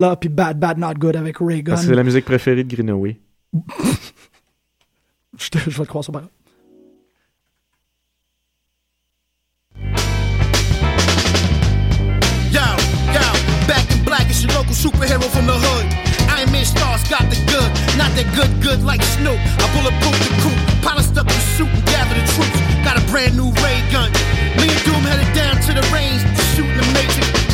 là, puis Bad Bad Not Good avec Ray Gun. Ah, c'est la musique préférée de Greenaway. je, te- je vais te croire sur parole. Yo, yo, back in black is your local superhero from the hood. Iron Man stars got the good, not that good, good like Snoop. I bulletproof the coupe, polished up the suit and gather the troops. Got a brand new ray gun. Me and Doom headed down to the range to shoot the.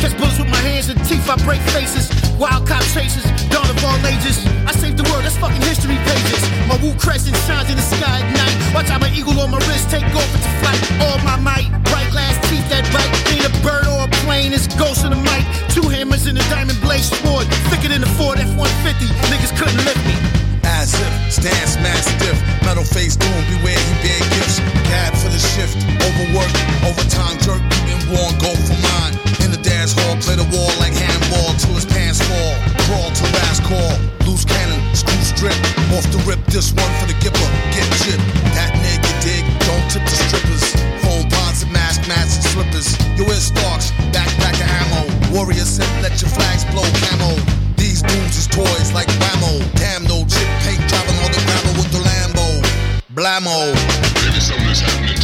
Catch bullets with my hands and teeth, I break faces. Wild cop chases, dawn of all ages. I saved the world, that's fucking history pages. My woo crescent shines in the sky at night. Watch out, my eagle on my wrist take off into flight. All my might, bright glass teeth that bite. Ain't a bird or a plane, it's ghost in the mic. Two hammers in a diamond blade sword. Thicker than the Ford F-150, niggas couldn't lift me. As if, stance mastiff, metal face doom, beware he bear gifts. Cab for the shift, overwork, overtime jerk, beating war and go for mine. In the dance hall, play the wall like handball till his pants fall. Crawl to last call, loose cannon, screw strip. Off the rip, this one for the gipper, get chipped. That nigga dig, don't tip the strippers. Phone bonds and mask, masks and slippers. Your ear stalks, backpack of ammo. Warrior said, let your flags blow camo. These booms is toys like Whammo. Damn no chip paint driving on the gravel with the Lambo. Blammo. Maybe something is happening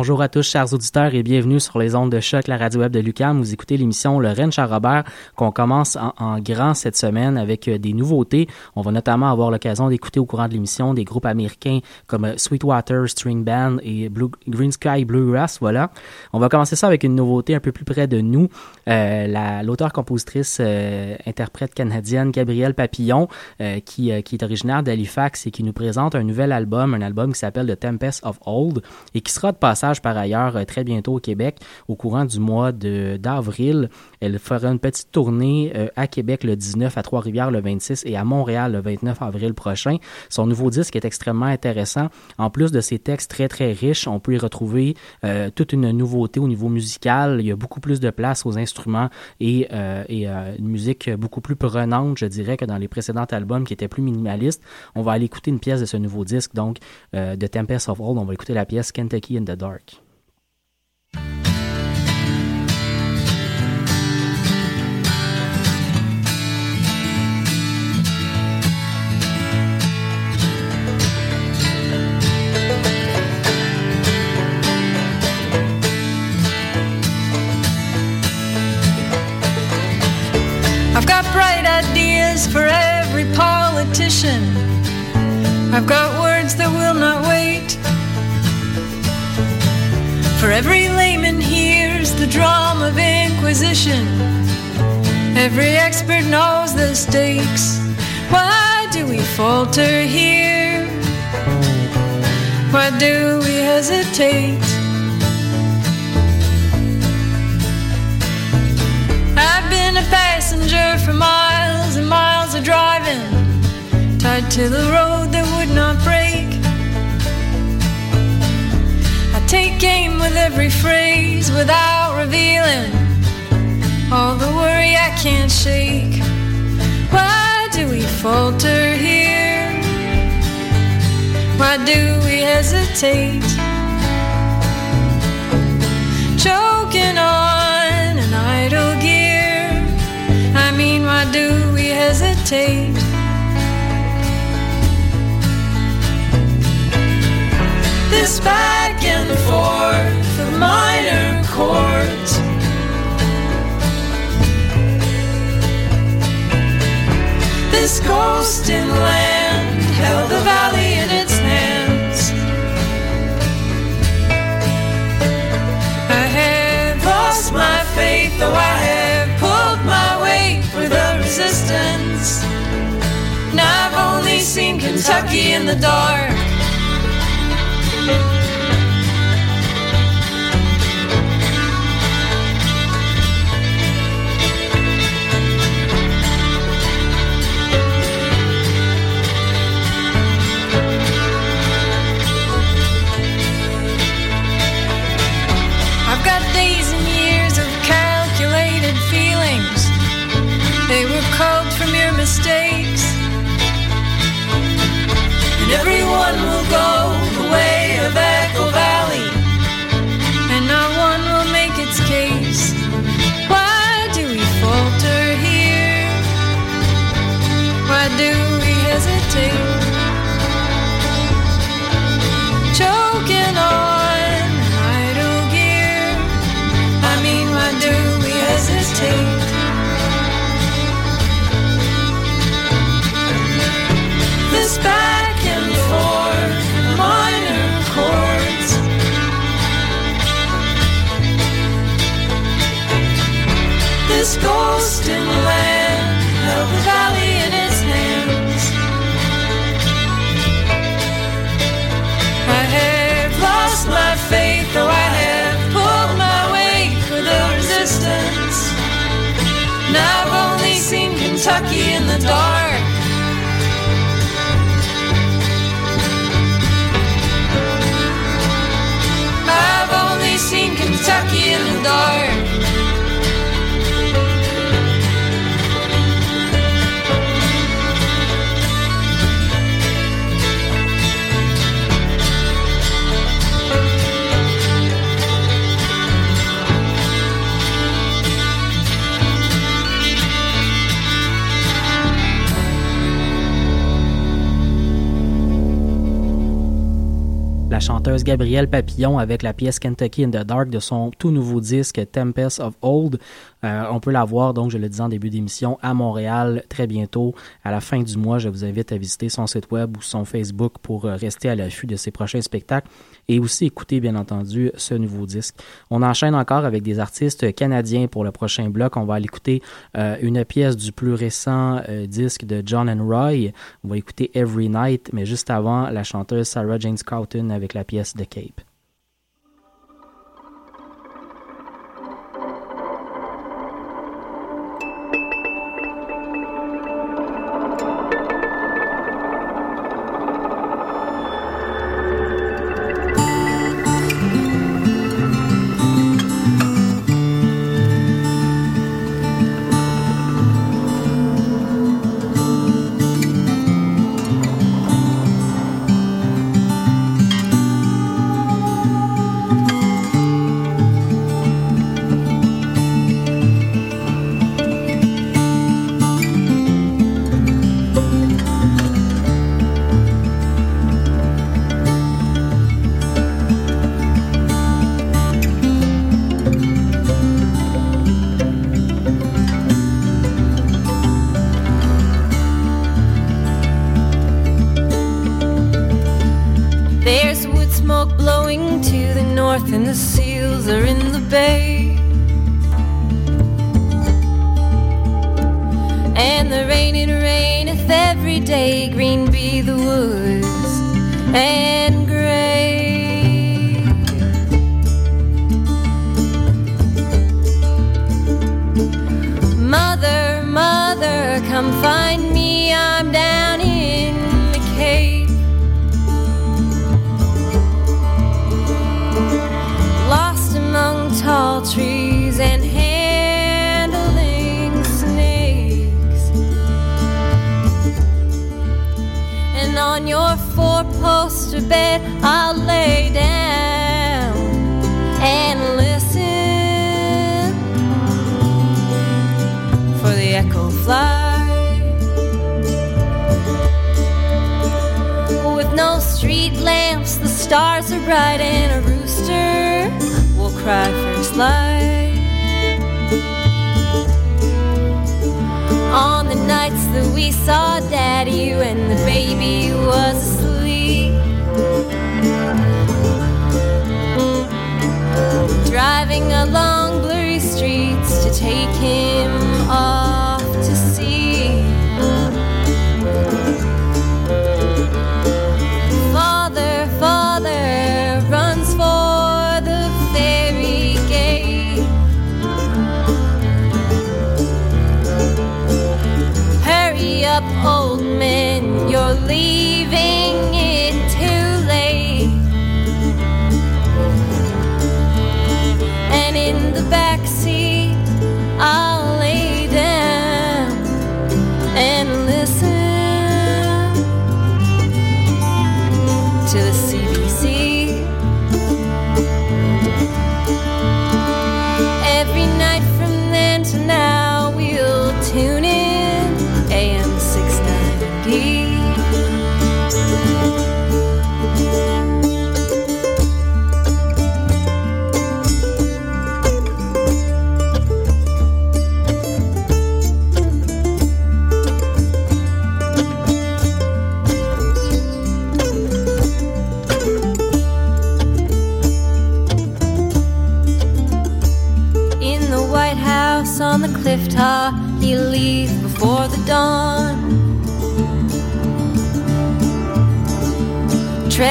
Bonjour à tous, chers auditeurs, et bienvenue sur les ondes de choc, la radio web de Lucam. Vous écoutez l'émission Rennes Charles-Robert qu'on commence en, grand cette semaine avec euh, des nouveautés. On va notamment avoir l'occasion d'écouter au courant de l'émission des groupes américains comme euh, Sweetwater String Band et Blue, Green Sky Bluegrass. Voilà. On va commencer ça avec une nouveauté un peu plus près de nous. Euh, la- L'auteur-compositrice euh, interprète canadienne Gabrielle Papillon, euh, qui, euh, qui est originaire d'Halifax et qui nous présente un nouvel album, un album qui s'appelle The Tempest of Old et qui sera de passage par ailleurs euh, très bientôt au Québec au courant du mois d'avril. Elle fera une petite tournée euh, à Québec le 19, à Trois-Rivières le 26 et à Montréal le 29 avril prochain. Son nouveau disque est extrêmement intéressant. En plus de ses textes très très riches, on peut y retrouver euh, toute une nouveauté au niveau musical. Il y a beaucoup plus de place aux instruments et, euh, et euh, une musique beaucoup plus prenante, je dirais, que dans les précédents albums qui étaient plus minimalistes. On va aller écouter une pièce de ce nouveau disque, donc euh, de Tempest of Old. On va écouter la pièce Kentucky in the Dark. For every politician. I've got words that will not wait. For every layman hears the drum of inquisition. Every expert knows the stakes. Why do we falter here? Why do we hesitate? I've been a passenger for miles and miles of driving, tied to the road that would not break. Take aim with every phrase without revealing all the worry I can't shake. Why do we falter here? Why do we hesitate? Choking on an idle gear. I mean, why do we hesitate? This back and forth of minor chords. This ghost in land held the valley in its hands. I have lost my faith, though I have pulled my weight for the resistance. And I've only seen Kentucky in the dark. Everyone will go the way of Echo Valley. And not one will make its case. Why do we falter here? Why do we hesitate? Choking on idle gear. I mean, why do we hesitate? This back Kentucky in the dark. I've only seen Kentucky in the dark. Chanteuse Gabrielle Papillon avec la pièce Kentucky in the Dark de son tout nouveau disque Tempest of Old. Euh, on peut la voir, donc je le disais en début d'émission, à Montréal très bientôt. À la fin du mois, je vous invite à visiter son site web ou son Facebook pour euh, rester à l'affût de ses prochains spectacles et aussi écouter, bien entendu, ce nouveau disque. On enchaîne encore avec des artistes canadiens pour le prochain bloc. On va aller écouter euh, une pièce du plus récent euh, disque de John and Roy. On va écouter Every Night, mais juste avant, la chanteuse Sarah Jane Scouten avec la pièce The Cape. Driving along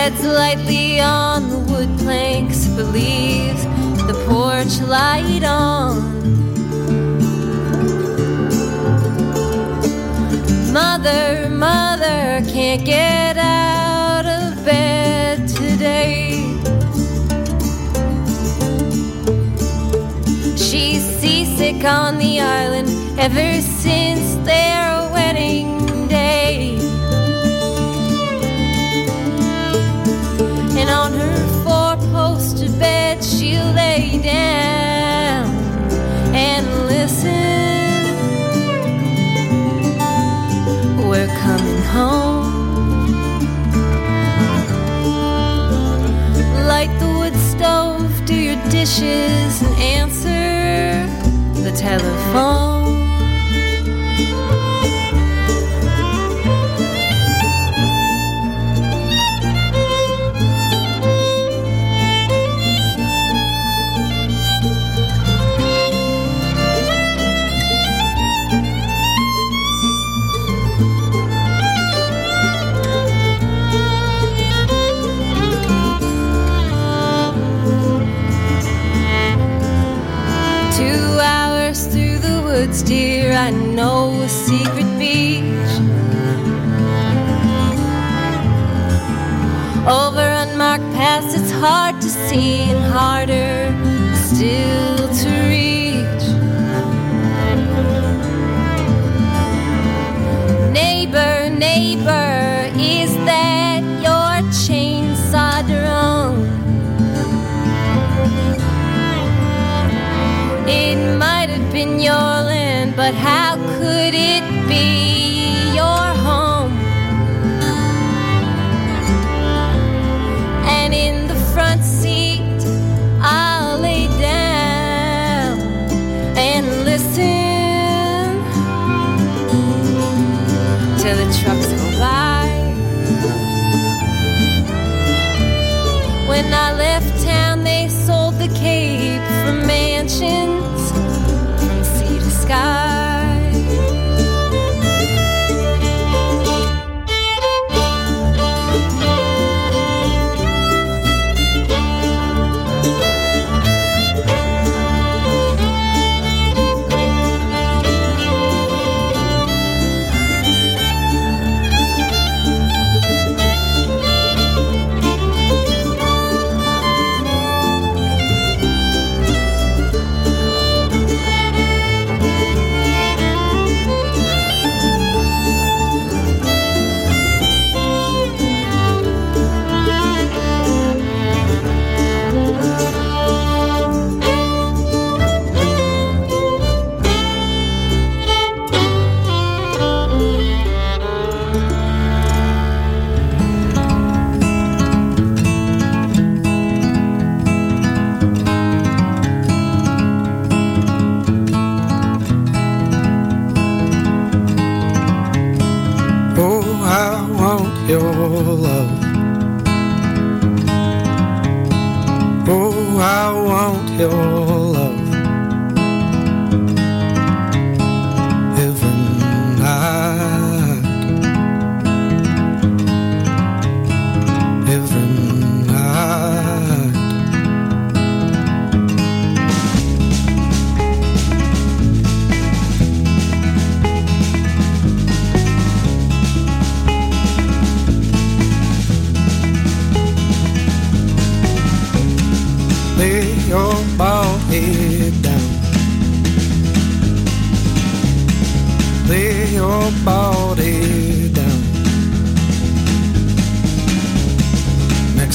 Treads lightly on the wood planks, but leaves the porch light on. Mother, mother, can't get out of bed today. She's seasick on the island ever since their dishes, and answer the telephone. I know a secret beach. Over unmarked paths, it's hard to see and harder still to reach. Neighbor, neighbor, is that your chainsaw drum? It might have been your but how could it be your home? And in the front seat, I'll lay down and listen till the trucks go by. When I left town, they sold the cape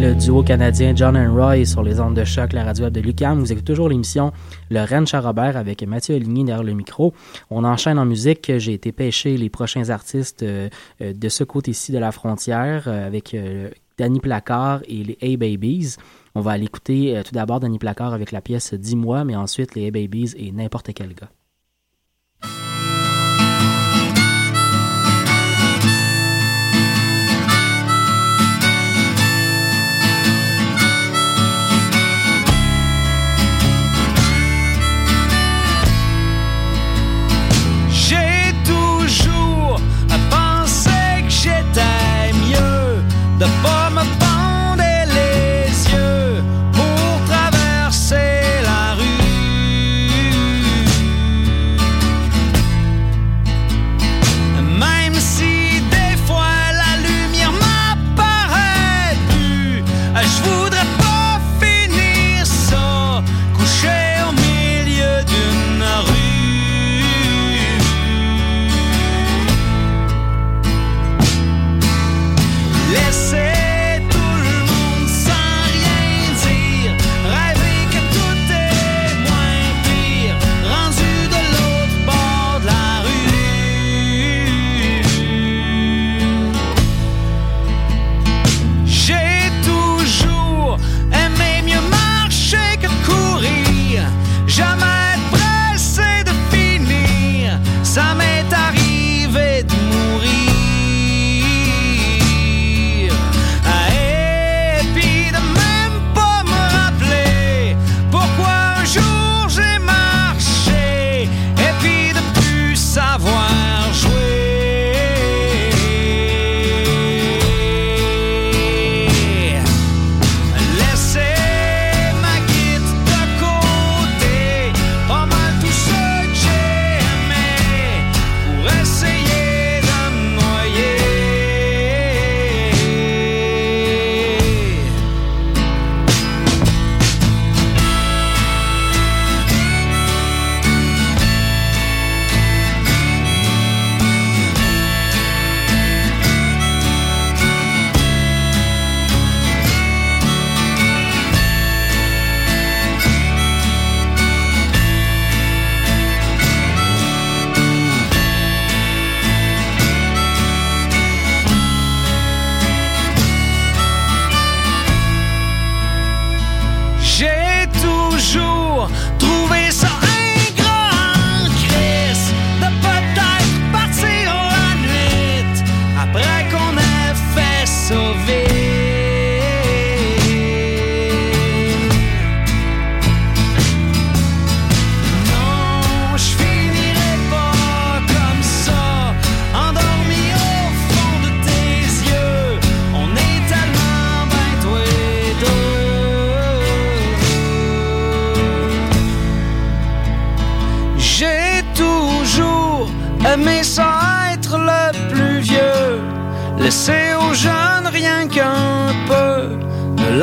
Le duo canadien John and Roy sur les ondes de choc, la radio de Lucam. Vous écoutez toujours l'émission Le Rennes Charrobert avec Mathieu Aligny derrière le micro. On enchaîne en musique. J'ai été pêcher les prochains artistes euh, de ce côté-ci de la frontière euh, avec euh, Danny Placard et les A-Babies. On va aller écouter tout d'abord Danny Placard avec la pièce Dis-moi, mais ensuite les A-Babies et n'importe quel gars.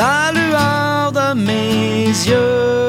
la lueur de mes yeux.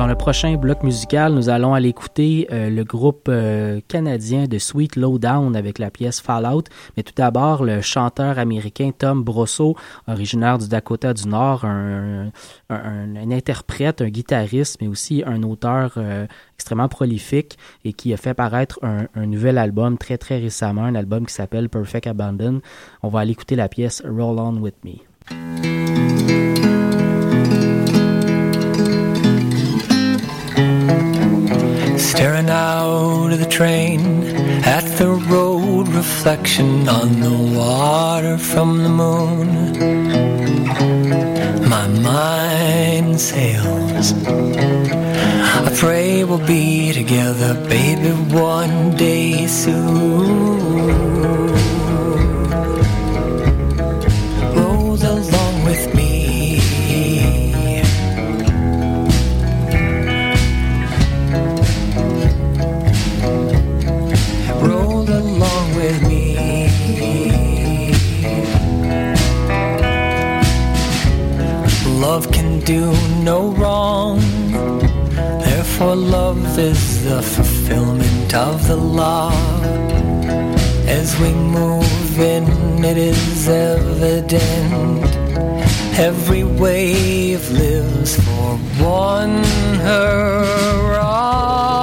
dans le prochain bloc musical, nous allons aller écouter euh, le groupe euh, canadien de Sweet Lowdown avec la pièce Fallout. Mais tout d'abord, le chanteur américain Tom Brosso, originaire du Dakota du Nord, un, interprète, un guitariste, mais aussi un auteur euh, extrêmement prolifique et qui a fait paraître un, nouvel album très très récemment, un album qui s'appelle Perfect Abandon. On va aller écouter la pièce Roll On With Me. Staring out of the train at the road reflection on the water from the moon. My mind sails. I pray we'll be together, baby, one day soon. do no wrong. Therefore, love is the fulfillment of the law. As we move in, it is evident. Every wave lives for one hurrah.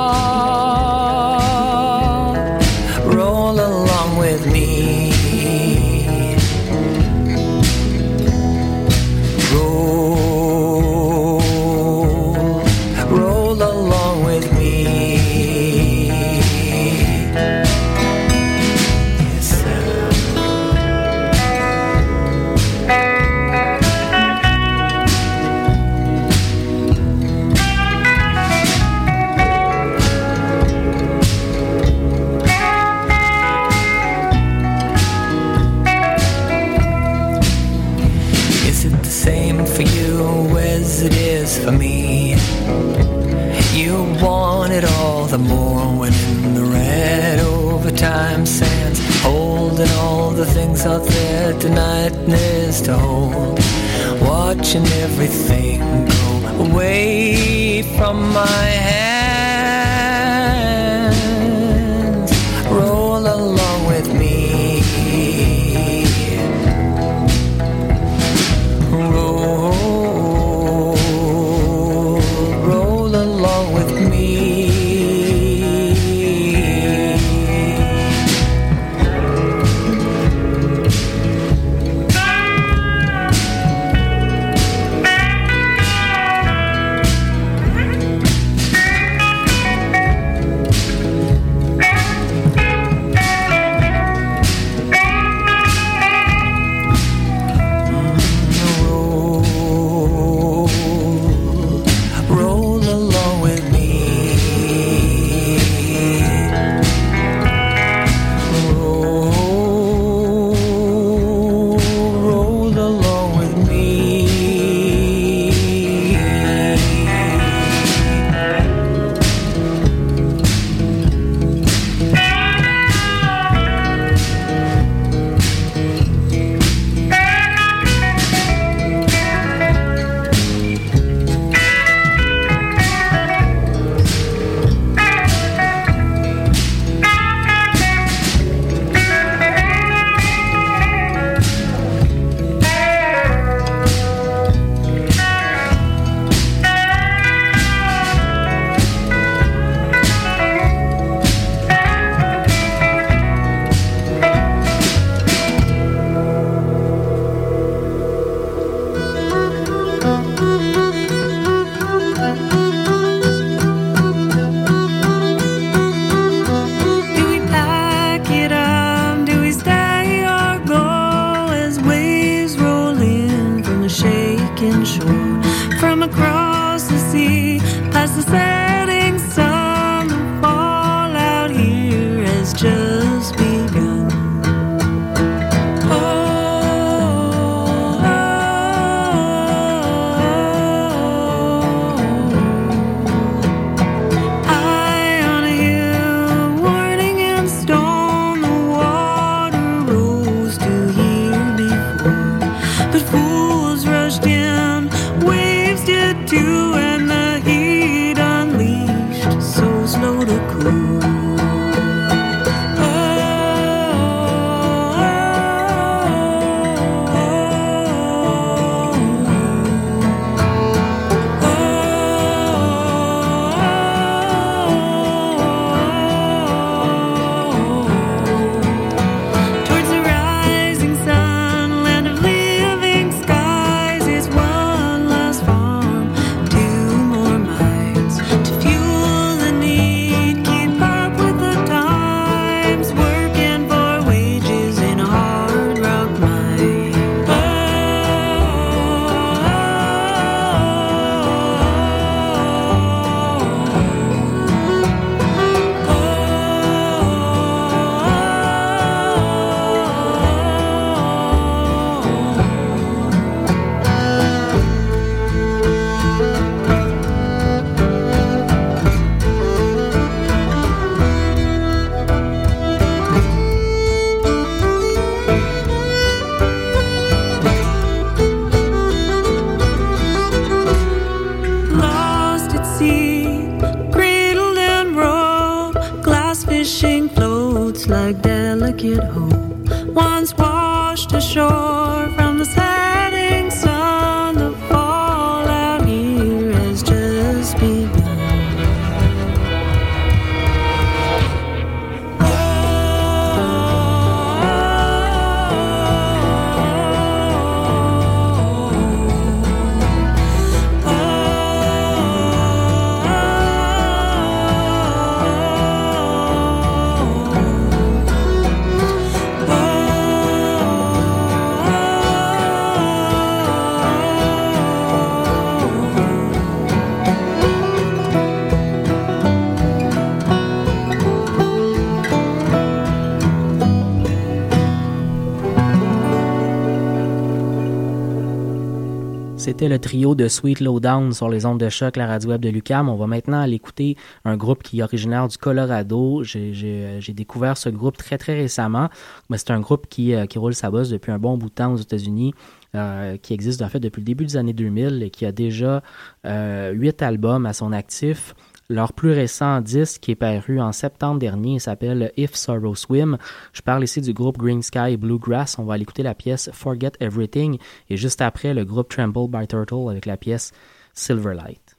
C'était le trio de Sweet Lowdown sur les ondes de choc, la radio web de Lucam. On va maintenant aller écouter un groupe qui est originaire du Colorado. J'ai- j'ai découvert ce groupe très très récemment, mais c'est un groupe qui, euh, qui roule sa bosse depuis un bon bout de temps aux États-Unis, euh, qui existe en fait depuis le début des années 2000 et qui a déjà euh, huit albums à son actif. Leur plus récent disque qui est paru en septembre dernier s'appelle If Sorrow Swim. Je parle ici du groupe Green Sky Bluegrass. On va aller écouter la pièce Forget Everything et juste après le groupe Tremble by Turtle avec la pièce Silverlight.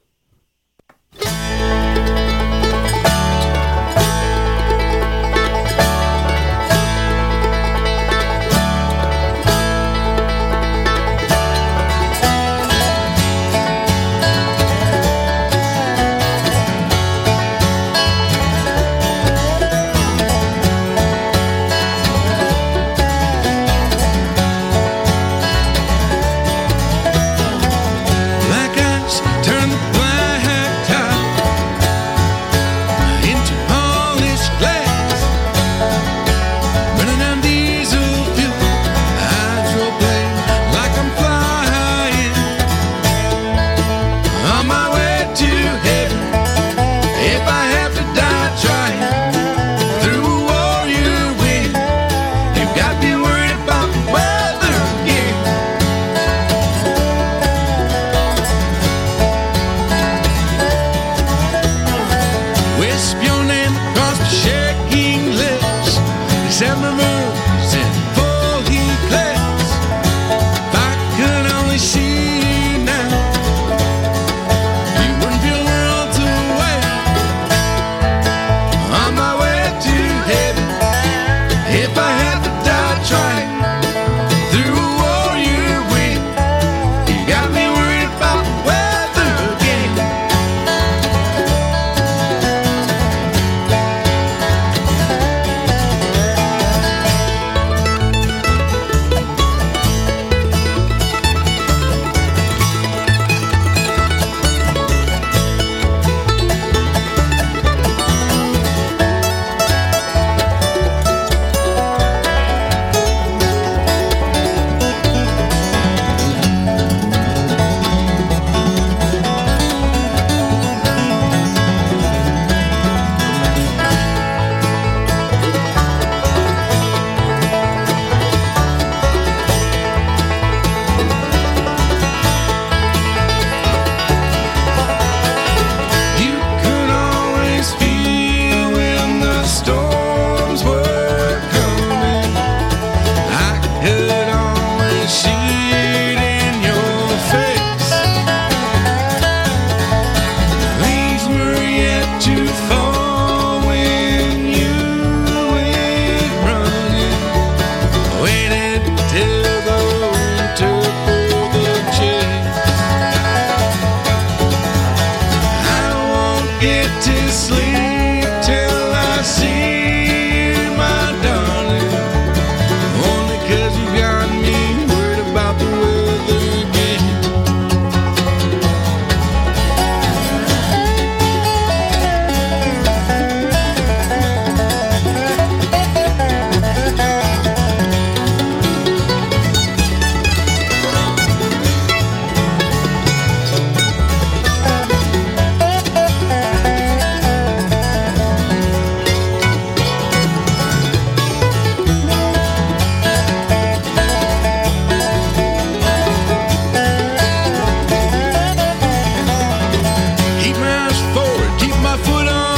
affolant hein.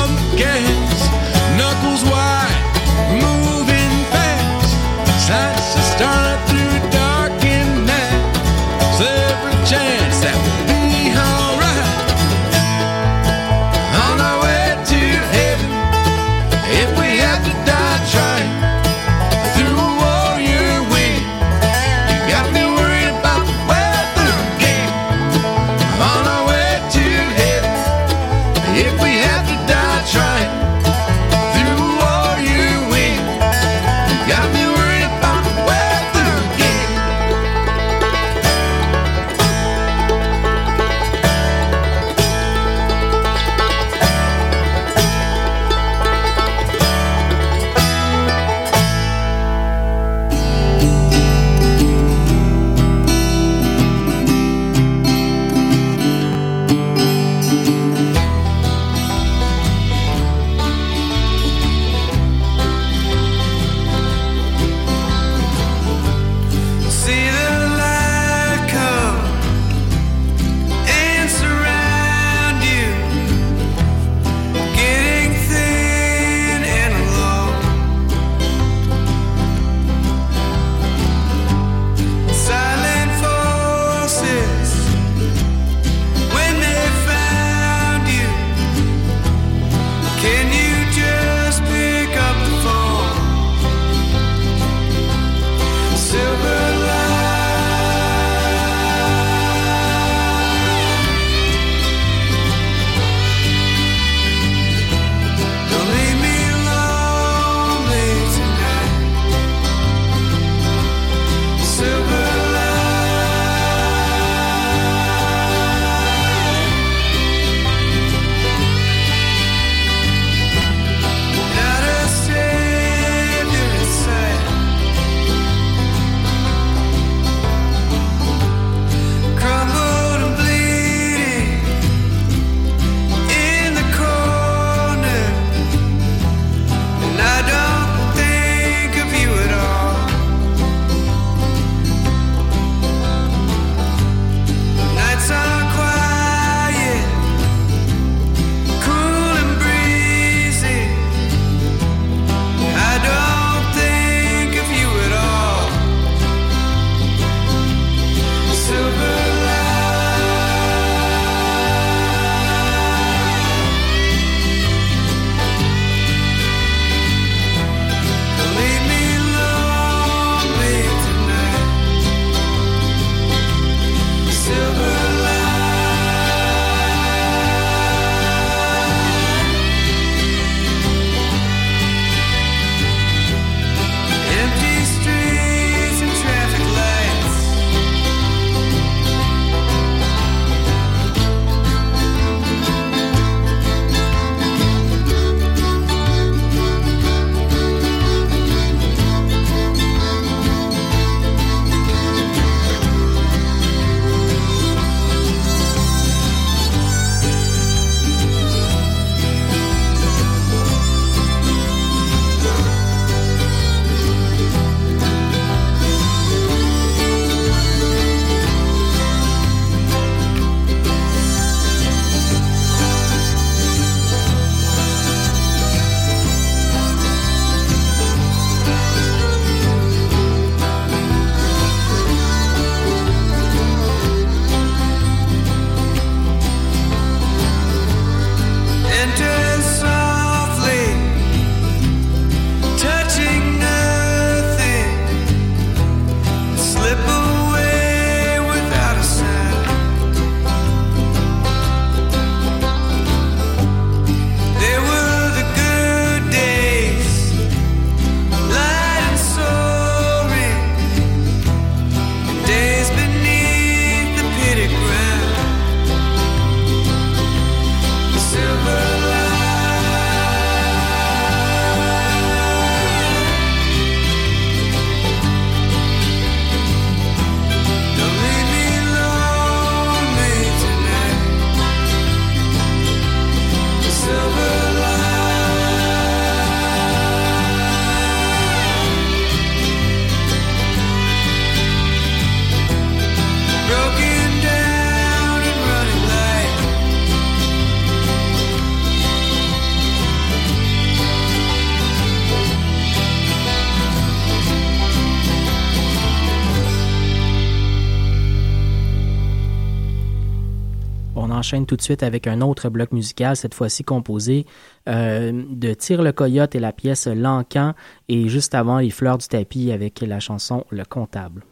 Enchaîne tout de suite avec un autre bloc musical, cette fois-ci composé euh, de Tire le coyote et la pièce L'Encan, et juste avant Les fleurs du tapis avec la chanson Le comptable.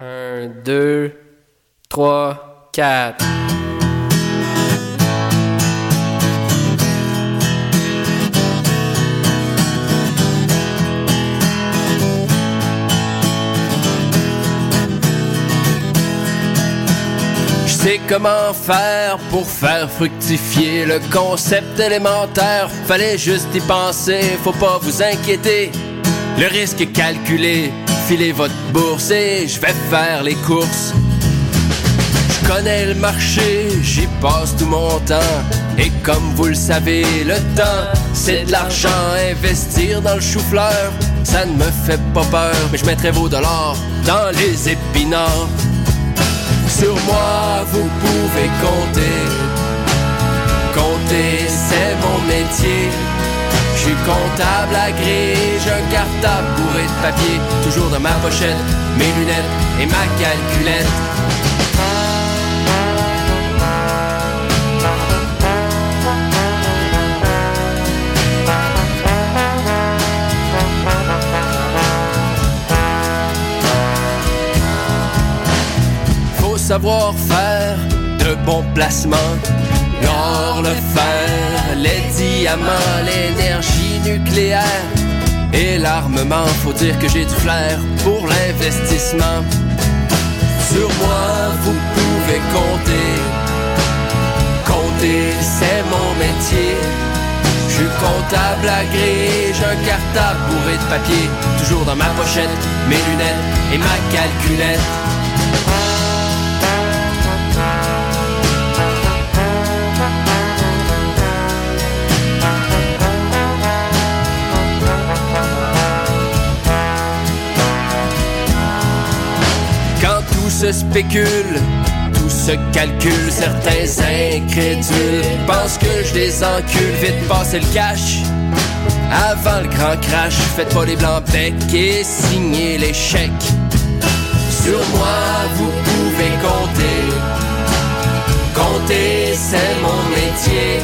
Un, deux, trois, quatre. Sais comment faire pour faire fructifier le concept élémentaire. Fallait juste y penser, faut pas vous inquiéter. Le risque est calculé. Filez votre bourse et je vais faire les courses. Je connais le marché, j'y passe tout mon temps. Et comme vous le savez, le temps, c'est de l'argent. Investir dans le chou-fleur, ça ne me fait pas peur. Mais je mettrai vos dollars dans les épinards. Sur moi, vous pouvez compter. Compter, c'est mon métier. Je suis comptable agréé, j'ai un cartable bourré de papier. Toujours dans ma pochette, mes lunettes et ma calculette. Savoir faire de bons placements. L'or, le fer, les diamants, l'énergie nucléaire et l'armement. Faut dire que j'ai du flair pour l'investissement. Sur moi, vous pouvez compter. Compter, c'est mon métier. Je suis comptable agréé, j'ai un cartable bourré de papier. Toujours dans ma pochette, mes lunettes et ma calculette. Se spécule, tout se calcule, certains incrédules pensent que je les encule, vite passer le cash. Avant le grand crash, faites pas les blancs becs et signez les chèques. Sur moi, vous pouvez compter. Compter, c'est mon métier.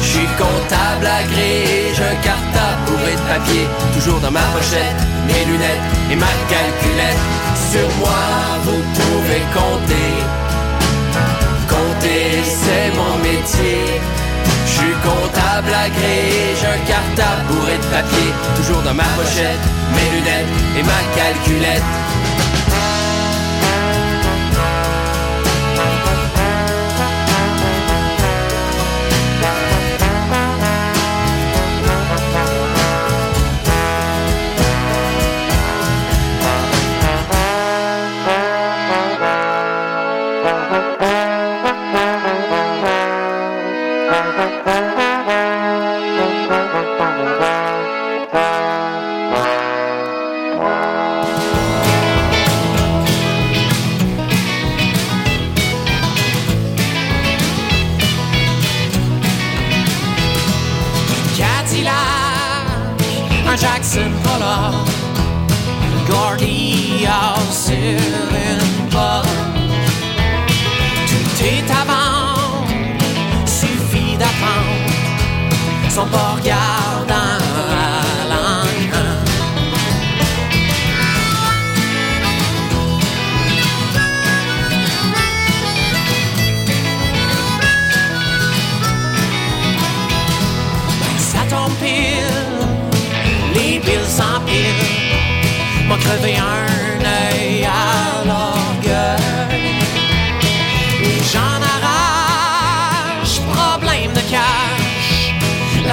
Je suis comptable agréé, j'ai un cartable bourré de papier. Toujours dans ma pochette, mes lunettes et ma calculette. Sur moi, vous pouvez compter. Compter, c'est mon métier. Je suis comptable agréé, j'ai un cartable bourré de papier. Toujours dans ma pochette, mes lunettes et ma calculette.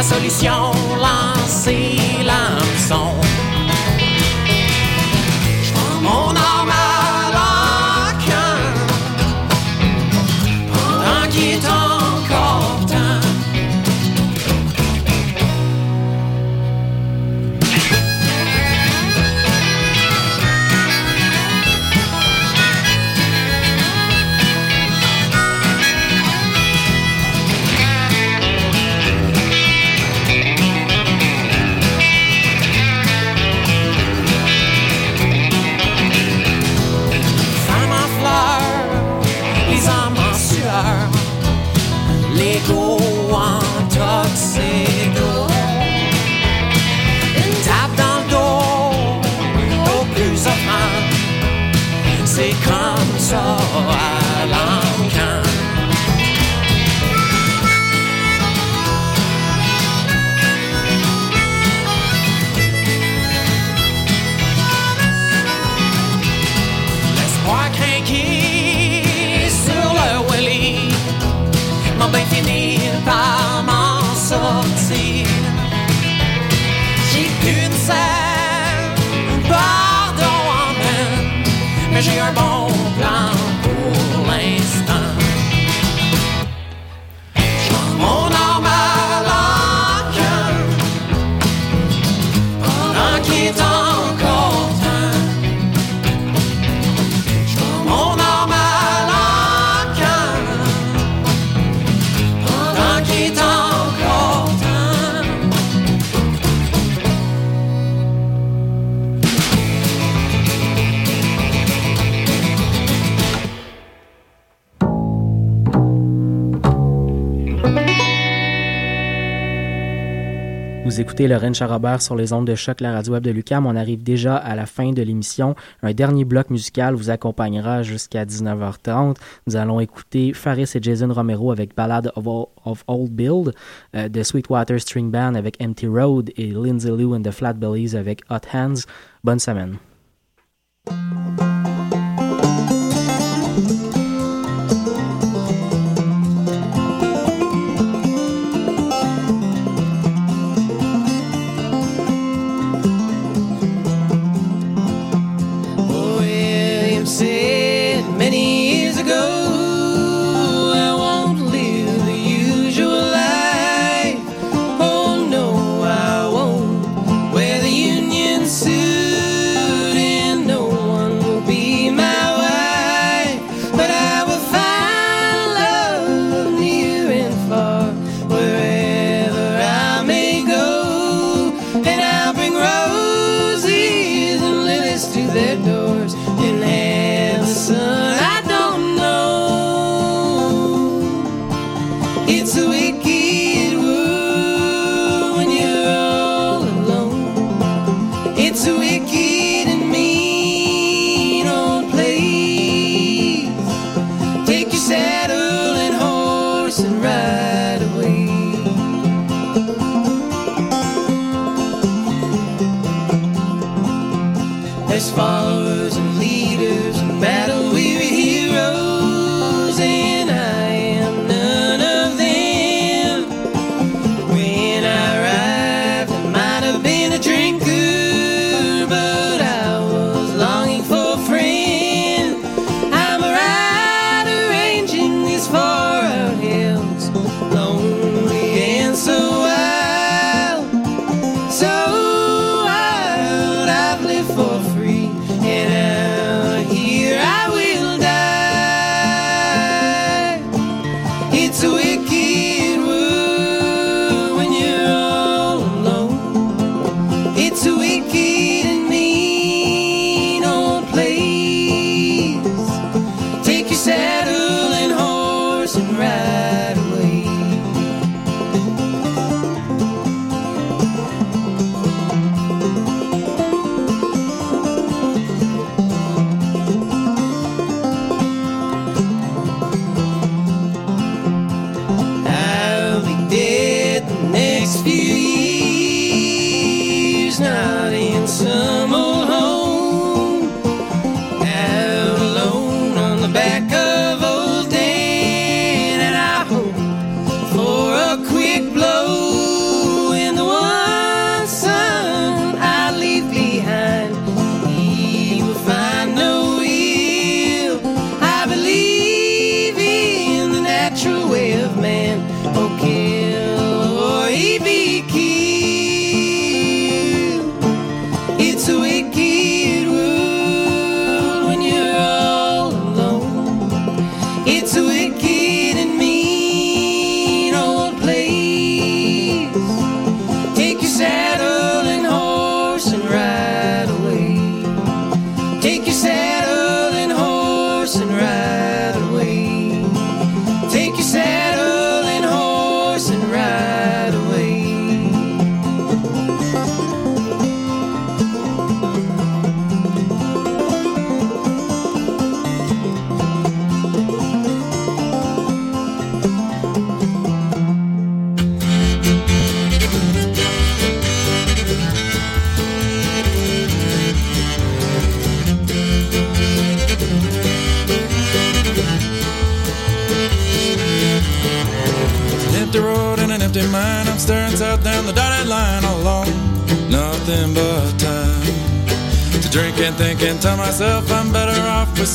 La solution, lancer l'hameçon. Mon arme J'ai un bon écoutez Lorraine Charrobert sur les ondes de choc, la radio web de Lucam. On arrive déjà à la fin de l'émission. Un dernier bloc musical vous accompagnera jusqu'à 19h30. Nous allons écouter Faris et Jason Romero avec Ballade of, Old Build, euh, The Sweetwater String Band avec Empty Road et Lindsay Lou and the Flatbellies avec Hot Hands. Bonne semaine.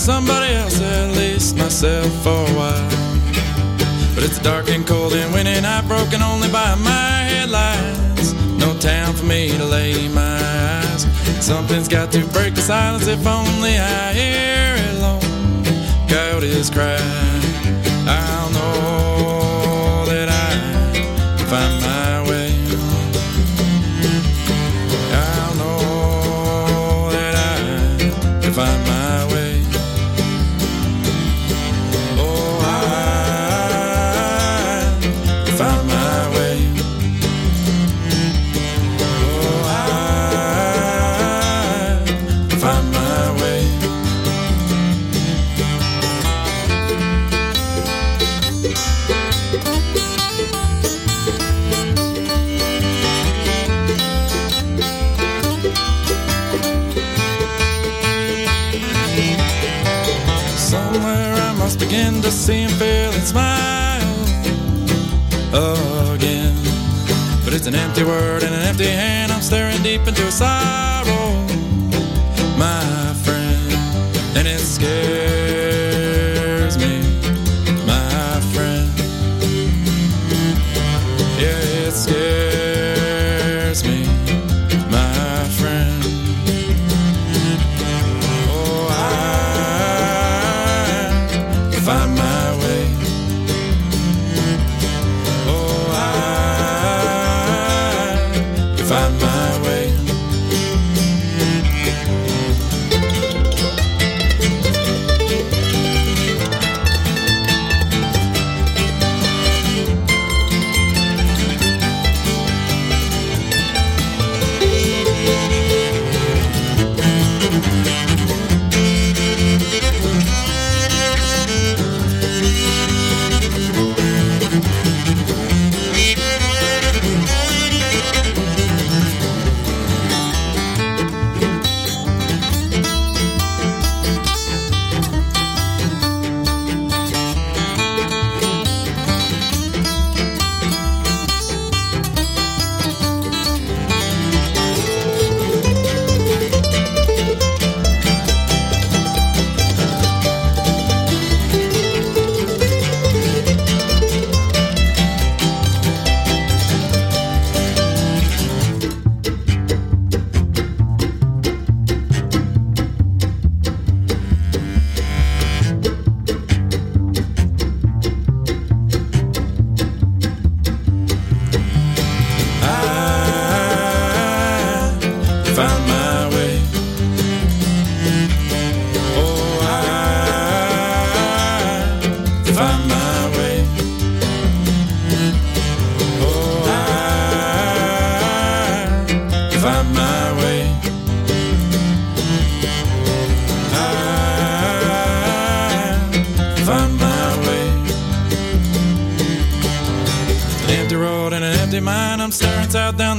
Somebody else, at least myself for a while. But it's dark and cold and windy night, broken only by my headlights. No town for me to lay my eyes. Something's got to break the silence if only I hear it alone. Coyotes cry. Word and an empty hand. I'm staring deep into a sorrow, my friend. And it scares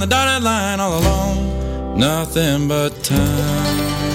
dotted line all alone. Nothing but time.